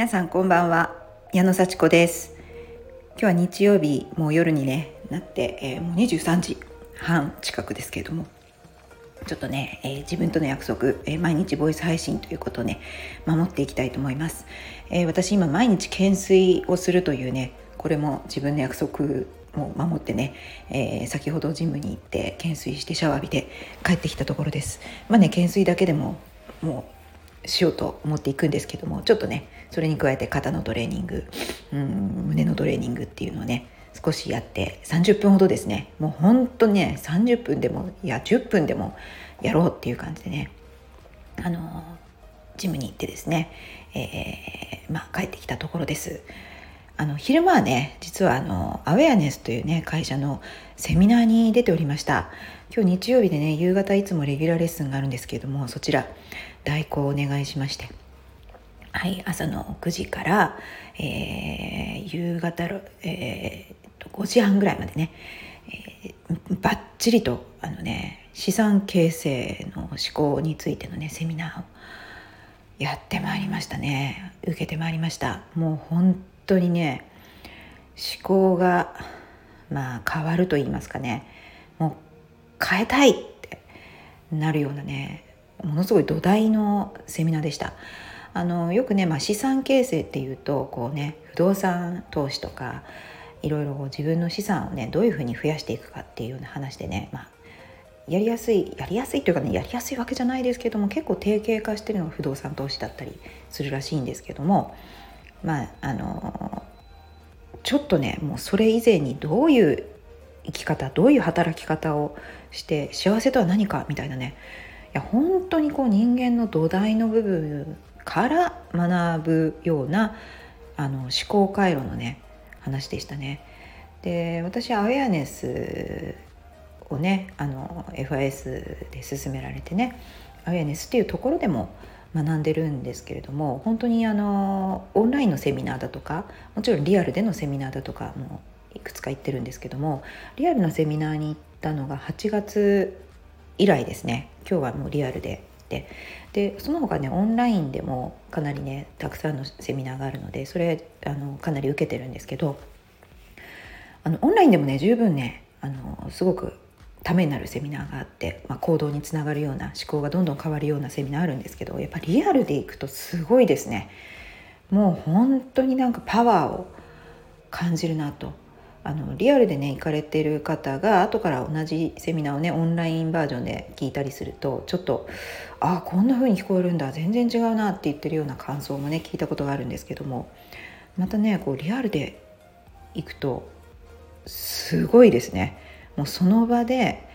皆さんこんばんは。矢野幸子です。今日は日曜日もう夜にねなって、えー、もう23時半近くですけれども。ちょっとね、えー、自分との約束、えー、毎日ボイス配信ということをね守っていきたいと思います、え私今毎日懸垂をするというねこれも自分の約束も守ってね、え先ほどジムに行って懸垂してシャワー浴びて帰ってきたところです。まあね懸垂だけでももうしようと思っていくんですけどもちょっとねそれに加えて肩のトレーニングうん胸のトレーニングっていうのをね少しやって30分ほどですねもうほんとね30分でもいや10分でもやろうっていう感じでねあのジムに行ってですね、えー、まあ、帰ってきたところです。あの昼間はね実はあのアウェアネスというね会社のセミナーに出ておりました今日日曜日でね夕方いつもレギュラーレッスンがあるんですけれどもそちら代行をお願いしまして。はい、朝の9時から、えー、夕方、えー、5時半ぐらいまでね、えー、ばっちりとあのね資産形成の思考についてのねセミナーをやってまいりましたね。受けてまいりました。もう本当にね思考がまあ変わると言いますかね。もう変えたいってなるようなねものすごい土台のセミナーでした。あのよくね、まあ、資産形成っていうとこうね不動産投資とかいろいろ自分の資産をねどういうふうに増やしていくかっていうような話でね、まあ、やりやすいやりやすいというかねやりやすいわけじゃないですけども結構定型化してるのが不動産投資だったりするらしいんですけどもまああのちょっとねもうそれ以前にどういう生き方どういう働き方をして幸せとは何かみたいなねいや本当にこう人間の土台の部分から学ぶようなあの思考回路のね話でしたね。で私アウェアネスをねあの FIS で進められてねアウェアネスっていうところでも学んでるんですけれども本当にあのオンラインのセミナーだとかもちろんリアルでのセミナーだとかもいくつか行ってるんですけどもリアルのセミナーに行ったのが8月以来ですね。今日はもうリアルで。ででその他ねオンラインでもかなりねたくさんのセミナーがあるのでそれあのかなり受けてるんですけどあのオンラインでもね十分ねあのすごくためになるセミナーがあって、まあ、行動につながるような思考がどんどん変わるようなセミナーあるんですけどやっぱリアルでいくとすごいですね。もう本当になんかパワーを感じるなとあのリアルでね行かれてる方が後から同じセミナーをねオンラインバージョンで聞いたりするとちょっとああこんな風に聞こえるんだ全然違うなって言ってるような感想もね聞いたことがあるんですけどもまたねこうリアルで行くとすごいですねもうその場で、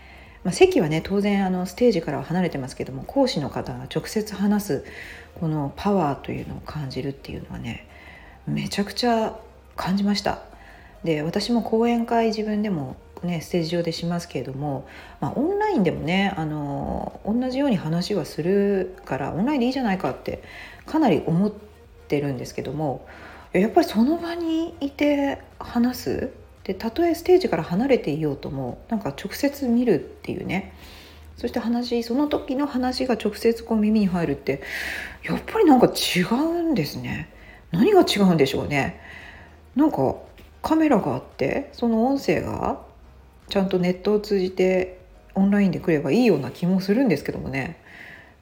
まあ、席はね当然あのステージからは離れてますけども講師の方が直接話すこのパワーというのを感じるっていうのはねめちゃくちゃ感じました。で私も講演会自分でもね、ステージ上でしますけれども、まあ、オンラインでもねあの同じように話はするからオンラインでいいじゃないかってかなり思ってるんですけどもやっぱりその場にいて話す？でたとえステージから離れていようともなんか直接見るっていうね。そして話その時の話が直接こう耳に入るってやっぱりなんか違うんですね。何が違うんでしょうね。なんかカメラがあってその音声がちゃんとネットを通じてオンラインで来ればいいような気もするんですけどもね。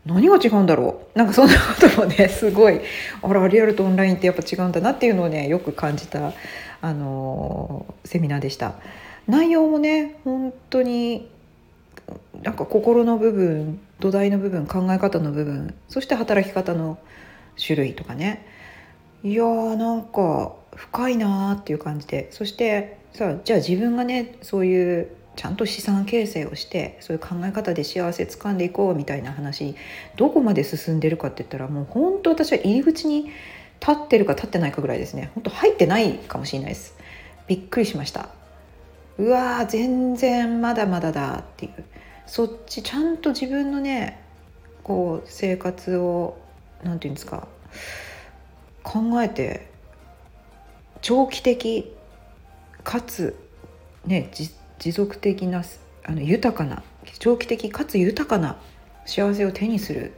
何が違うんだろう。なんかそんなこともね すごいあらリアルとオンラインってやっぱ違うんだなっていうのをねよく感じた、あのー、セミナーでした。内容もね本当になんか心の部分土台の部分考え方の部分そして働き方の種類とかね。いやーなんか深いなーっていう感じで。そしてさあじゃあ自分がねそういうちゃんと資産形成をしてそういう考え方で幸せ掴んでいこうみたいな話どこまで進んでるかって言ったらもう本当私は入り口に立ってるか立ってないかぐらいですね。本当入ってないかもしれないです。びっくりしました。うわー全然まだまだだっていう。そっちちゃんと自分のねこう生活を何て言うんですか考えて長期的かつ、ね、持続的なあの豊かな長期的かつ豊かな幸せを手にする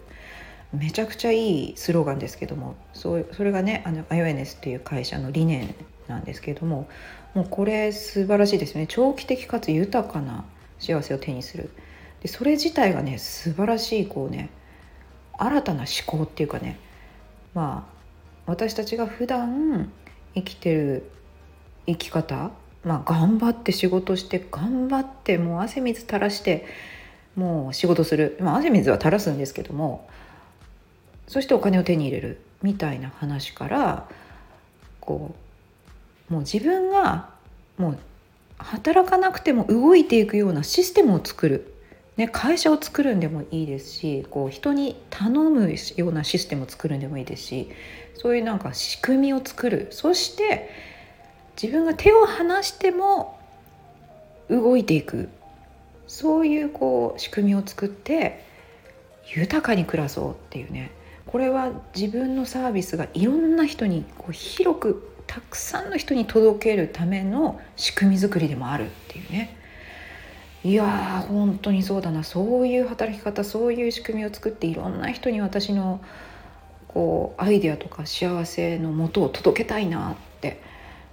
めちゃくちゃいいスローガンですけどもそうそれがねあのアヨエネスっていう会社の理念なんですけどももうこれ素晴らしいですね。長期的かつ豊かな幸せを手にする。でそれ自体がね素晴らしいこうね新たな思考っていうかねまあ私たちが普段生きてる生き方？まあ頑張って仕事して頑張ってもう汗水垂らしてもう仕事する、まあ、汗水は垂らすんですけどもそしてお金を手に入れる。みたいな話からこうもう自分がもう働かなくても動いていくようなシステムを作る、ね、会社を作るんでもいいですしこう人に頼むようなシステムを作るんでもいいですしそういうなんか仕組みを作る。そして自分が手を離しても動いていく。そういうこう仕組みを作って豊かに暮らそうっていうね。これは自分のサービスがいろんな人にこう広くたくさんの人に届けるための仕組み作りでもあるっていうね。いやー本当にそうだな。そういう働き方そういう仕組みを作っていろんな人に私のこうアイデアとか幸せのもとを届けたいなって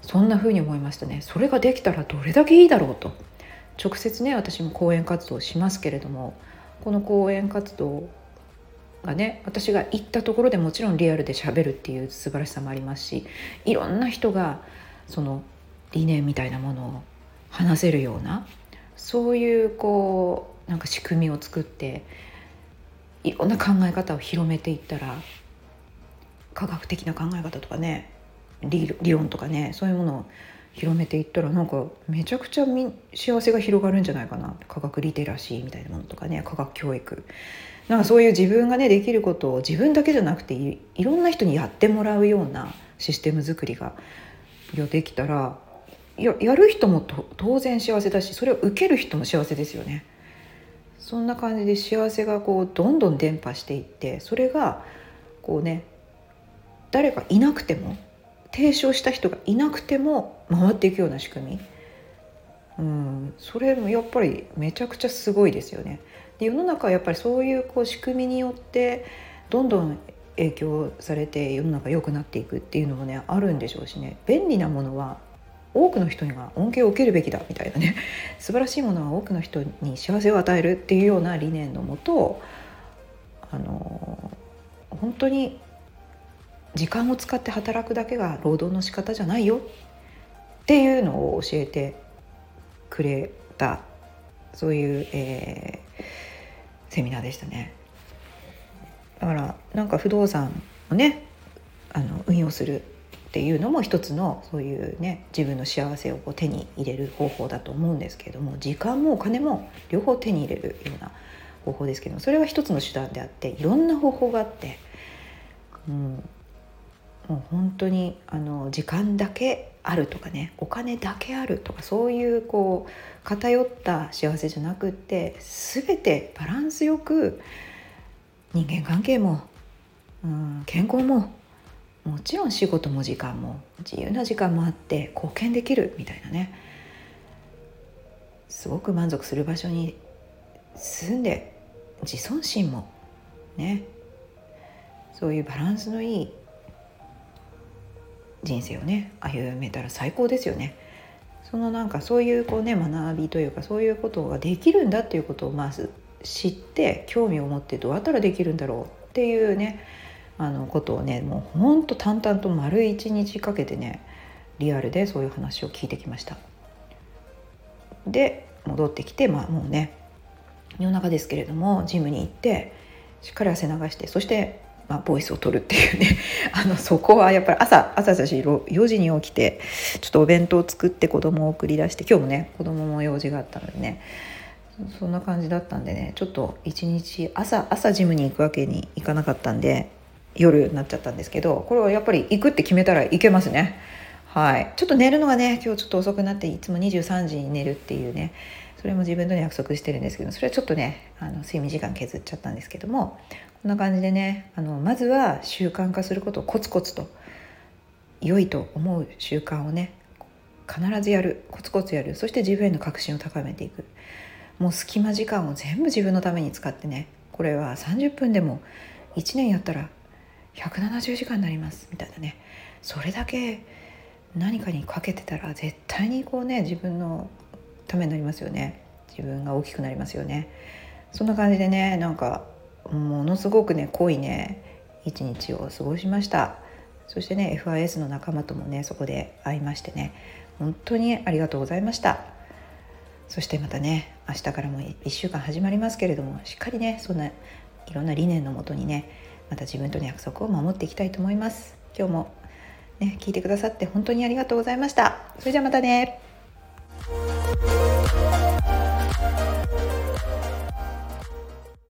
そんな風に思いましたね。それができたらどれだけいいだろうと。直接ね私も講演活動しますけれどもこの講演活動がね私が行ったところでもちろんリアルでしゃべるっていう素晴らしさもありますしいろんな人がその理念みたいなものを話せるようなそういうこうなんか仕組みを作っていろんな考え方を広めていったら科学的な考え方とかね理論とかねそういうものを広めていったらなんかめちゃくちゃ幸せが広がるんじゃないかな。科学リテラシーみたいなものとかね科学教育。なんかそういう自分がねできることを自分だけじゃなくていろんな人にやってもらうようなシステム作りができたらやる人も当然幸せだしそれを受ける人も幸せですよね。そんな感じで幸せがこうどんどん伝播していってそれがこうね誰かいなくても提唱した人がいなくても回っていくような仕組み、うん、それもやっぱりめちゃくちゃすごいですよね。で世の中はやっぱりそういうこう仕組みによってどんどん影響されて世の中良くなっていくっていうのもねあるんでしょうしね便利なものは多くの人には恩恵を受けるべきだみたいなね 素晴らしいものは多くの人に幸せを与えるっていうような理念のもとあの本当に時間を使って働くだけが労働の仕方じゃないよっていうのを教えてくれたそういう、えー、セミナーでしたね。だからなんか不動産をねあの運用するっていうのも一つのそういうね自分の幸せをこう手に入れる方法だと思うんですけれども時間もお金も両方手に入れるような方法ですけどそれは一つの手段であっていろんな方法があって、うん、もう本当にあの時間だけあるとかねお金だけあるとかそういうこう偏った幸せじゃなくって全てバランスよく人間関係も、うん、健康ももちろん仕事も時間も自由な時間もあって貢献できるみたいなねすごく満足する場所に住んで自尊心もねそういうバランスのいい人生をね歩めたら最高ですよね。そのなんかそういうこうね学びというかそういうことができるんだっていうことをまず知って興味を持ってどうやったらできるんだろうっていうねあのことをねもうほんと淡々と丸一日かけてねリアルでそういう話を聞いてきました。で戻ってきてまあもうね夜中ですけれどもジムに行ってしっかり汗流してそしてまあ、ボイスを取るっていうね あのそこはやっぱり朝朝だし4時に起きてちょっとお弁当を作って子供を送り出して今日もね子供も用事があったのでねそんな感じだったんでねちょっと一日朝朝ジムに行くわけにいかなかったんで夜になっちゃったんですけどこれはやっぱり行くって決めたら行けますね。はい。ちょっと寝るのがね今日ちょっと遅くなっていつも23時に寝るっていうねそれも自分との約束してるんですけどそれはちょっとねあの睡眠時間削っちゃったんですけどもこんな感じでねあのまずは習慣化することをコツコツと良いと思う習慣をね必ずやるコツコツやる。そして自分への確信を高めていく。もう隙間時間を全部自分のために使ってねこれは30分でも1年やったら170時間になりますみたいなね。それだけ何かにかけてたら絶対にこうね自分のためになりますよね。自分が大きくなりますよね。そんな感じでねなんかものすごくね濃いね一日を過ごしました。そしてね FIS の仲間ともねそこで会いましてね本当にありがとうございました。そしてまたね明日からも1週間始まりますけれどもしっかりねそんないろんな理念のもとにねまた自分との約束を守っていきたいと思います。今日もね聞いてくださって本当にありがとうございました。それじゃあまたね。